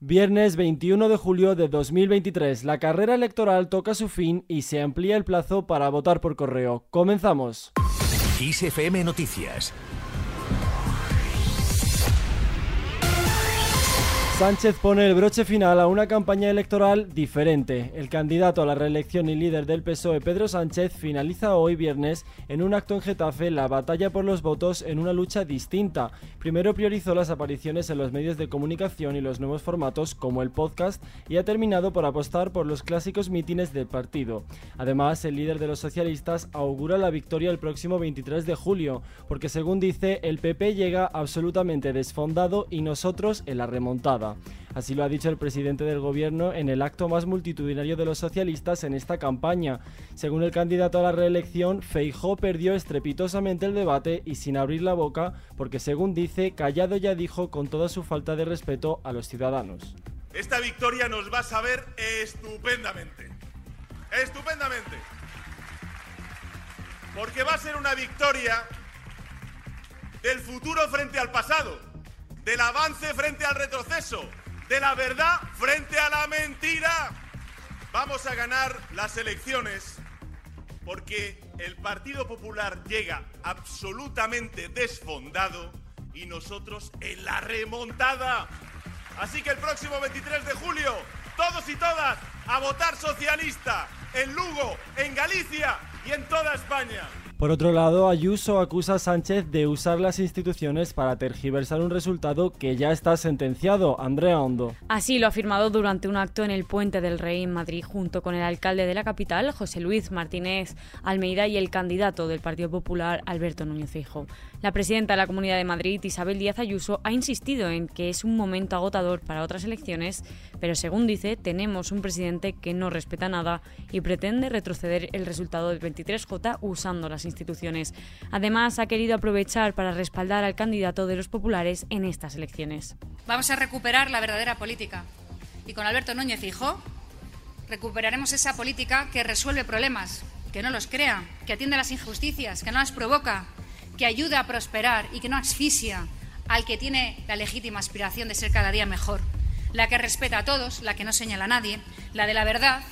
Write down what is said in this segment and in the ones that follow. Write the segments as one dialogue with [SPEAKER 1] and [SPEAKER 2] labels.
[SPEAKER 1] Viernes 21 de julio de 2023, la carrera electoral toca su fin y se amplía el plazo para votar por correo. Comenzamos.
[SPEAKER 2] ISFM Noticias
[SPEAKER 1] Sánchez pone el broche final a una campaña electoral diferente. El candidato a la reelección y líder del PSOE, Pedro Sánchez, finaliza hoy viernes en un acto en Getafe la batalla por los votos en una lucha distinta. Primero priorizó las apariciones en los medios de comunicación y los nuevos formatos como el podcast y ha terminado por apostar por los clásicos mítines del partido. Además, el líder de los socialistas augura la victoria el próximo 23 de julio, porque según dice, el PP llega absolutamente desfondado y nosotros en la remontada. Así lo ha dicho el presidente del gobierno en el acto más multitudinario de los socialistas en esta campaña. Según el candidato a la reelección, Feijó perdió estrepitosamente el debate y sin abrir la boca, porque según dice, callado ya dijo con toda su falta de respeto a los ciudadanos.
[SPEAKER 3] Esta victoria nos va a saber estupendamente. Estupendamente. Porque va a ser una victoria del futuro frente al pasado del avance frente al retroceso, de la verdad frente a la mentira. Vamos a ganar las elecciones porque el Partido Popular llega absolutamente desfondado y nosotros en la remontada. Así que el próximo 23 de julio, todos y todas a votar socialista en Lugo, en Galicia y en toda España.
[SPEAKER 1] Por otro lado, Ayuso acusa a Sánchez de usar las instituciones para tergiversar un resultado que ya está sentenciado. Andrea Hondo.
[SPEAKER 4] Así lo ha afirmado durante un acto en el Puente del Rey en Madrid junto con el alcalde de la capital, José Luis Martínez Almeida, y el candidato del Partido Popular, Alberto Núñez Fijo. La presidenta de la Comunidad de Madrid, Isabel Díaz Ayuso, ha insistido en que es un momento agotador para otras elecciones, pero según dice, tenemos un presidente que no respeta nada y pretende retroceder el resultado del 23J usando las instituciones. Además, ha querido aprovechar para respaldar al candidato de los populares en estas elecciones.
[SPEAKER 5] Vamos a recuperar la verdadera política. Y con Alberto Núñez Hijo recuperaremos esa política que resuelve problemas, que no los crea, que atiende las injusticias, que no las provoca, que ayuda a prosperar y que no asfixia al que tiene la legítima aspiración de ser cada día mejor. La que respeta a todos, la que no señala a nadie, la de la verdad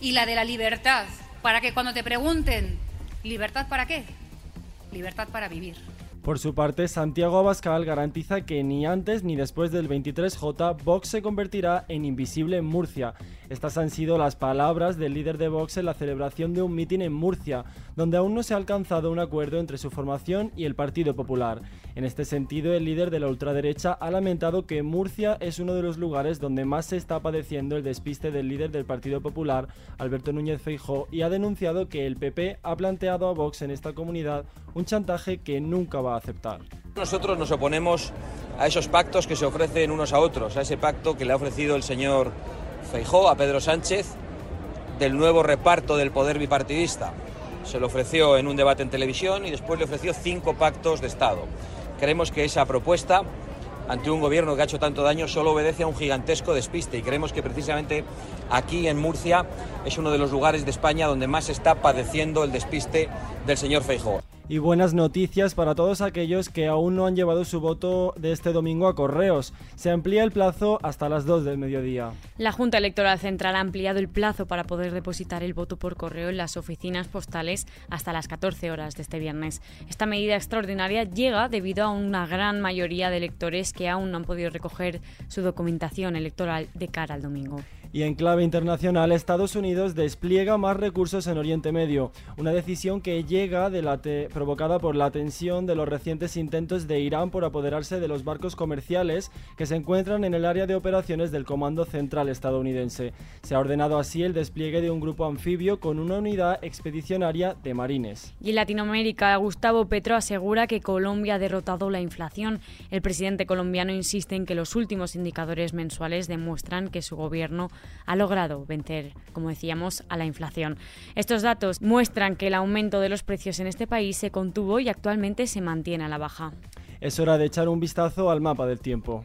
[SPEAKER 5] y la de la libertad, para que cuando te pregunten ¿Libertad para qué? Libertad para vivir.
[SPEAKER 1] Por su parte, Santiago Abascal garantiza que ni antes ni después del 23J Vox se convertirá en invisible en Murcia. Estas han sido las palabras del líder de Vox en la celebración de un mitin en Murcia, donde aún no se ha alcanzado un acuerdo entre su formación y el Partido Popular. En este sentido, el líder de la ultraderecha ha lamentado que Murcia es uno de los lugares donde más se está padeciendo el despiste del líder del Partido Popular, Alberto Núñez Feijó, y ha denunciado que el PP ha planteado a Vox en esta comunidad un chantaje que nunca va
[SPEAKER 6] Nosotros nos oponemos a esos pactos que se ofrecen unos a otros, a ese pacto que le ha ofrecido el señor Feijó a Pedro Sánchez del nuevo reparto del poder bipartidista. Se lo ofreció en un debate en televisión y después le ofreció cinco pactos de Estado. Creemos que esa propuesta ante un gobierno que ha hecho tanto daño solo obedece a un gigantesco despiste y creemos que precisamente aquí en Murcia es uno de los lugares de España donde más está padeciendo el despiste del señor Feijóo
[SPEAKER 1] y buenas noticias para todos aquellos que aún no han llevado su voto de este domingo a correos. Se amplía el plazo hasta las 2 del mediodía.
[SPEAKER 4] La Junta Electoral Central ha ampliado el plazo para poder depositar el voto por correo en las oficinas postales hasta las 14 horas de este viernes. Esta medida extraordinaria llega debido a una gran mayoría de electores que aún no han podido recoger su documentación electoral de cara al domingo.
[SPEAKER 1] Y en clave internacional, Estados Unidos despliega más recursos en Oriente Medio, una decisión que llega de la provocada por la tensión de los recientes intentos de Irán por apoderarse de los barcos comerciales que se encuentran en el área de operaciones del Comando Central estadounidense. Se ha ordenado así el despliegue de un grupo anfibio con una unidad expedicionaria de marines.
[SPEAKER 4] Y en Latinoamérica, Gustavo Petro asegura que Colombia ha derrotado la inflación. El presidente colombiano insiste en que los últimos indicadores mensuales demuestran que su gobierno ha logrado vencer, como decíamos, a la inflación. Estos datos muestran que el aumento de los precios en este país se contuvo y actualmente se mantiene a la baja.
[SPEAKER 1] Es hora de echar un vistazo al mapa del tiempo.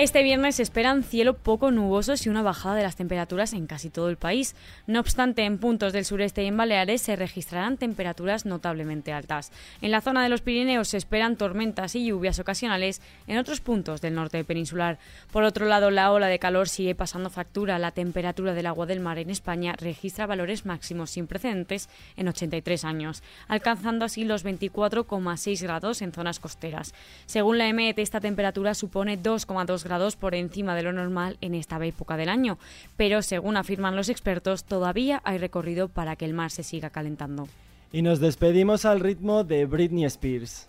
[SPEAKER 4] Este viernes se esperan cielo poco nubosos y una bajada de las temperaturas en casi todo el país. No obstante, en puntos del sureste y en Baleares se registrarán temperaturas notablemente altas. En la zona de los Pirineos se esperan tormentas y lluvias ocasionales en otros puntos del norte peninsular. Por otro lado, la ola de calor sigue pasando factura. La temperatura del agua del mar en España registra valores máximos sin precedentes en 83 años, alcanzando así los 24,6 grados en zonas costeras. Según la EMET, esta temperatura supone 2,2 grados grados por encima de lo normal en esta época del año, pero según afirman los expertos, todavía hay recorrido para que el mar se siga calentando.
[SPEAKER 1] Y nos despedimos al ritmo de Britney Spears.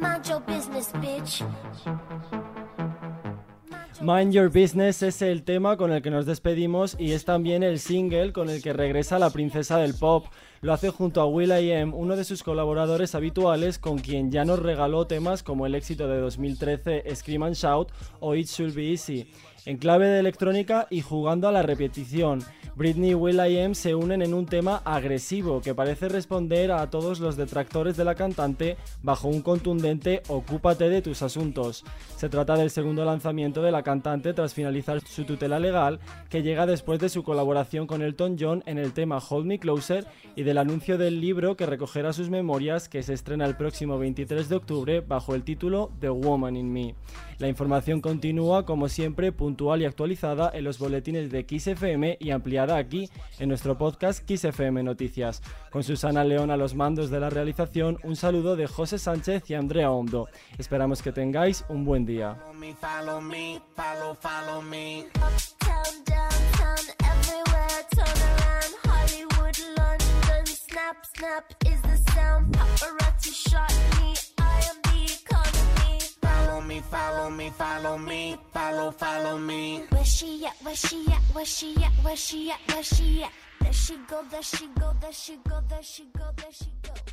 [SPEAKER 1] Mind Your Business es el tema con el que nos despedimos y es también el single con el que regresa la princesa del pop. Lo hace junto a Will.i.am, uno de sus colaboradores habituales con quien ya nos regaló temas como el éxito de 2013 Scream and Shout o It Should Be Easy. En clave de electrónica y jugando a la repetición, Britney y Will.i.am se unen en un tema agresivo que parece responder a todos los detractores de la cantante bajo un contundente Ocúpate de tus asuntos. Se trata del segundo lanzamiento de la cantante tras finalizar su tutela legal, que llega después de su colaboración con Elton John en el tema Hold Me Closer y del anuncio del libro que recogerá sus memorias que se estrena el próximo 23 de octubre bajo el título The Woman in Me. La información continúa, como siempre, puntual y actualizada en los boletines de XFM y ampliada aquí en nuestro podcast XFM Noticias. Con Susana León a los mandos de la realización, un saludo de José Sánchez y Andrea Hondo. Esperamos que tengáis un buen día.
[SPEAKER 7] Me, Uptown, downtown, everywhere, turn around. Hollywood, London, snap, snap is the sound. Papa Ratsy shot me, I am the economy. follow me, follow me, follow, me, follow me. Where she at, where she at, where she at, where she at, where she at? There she go, there she go, there she go, there she go, there she go.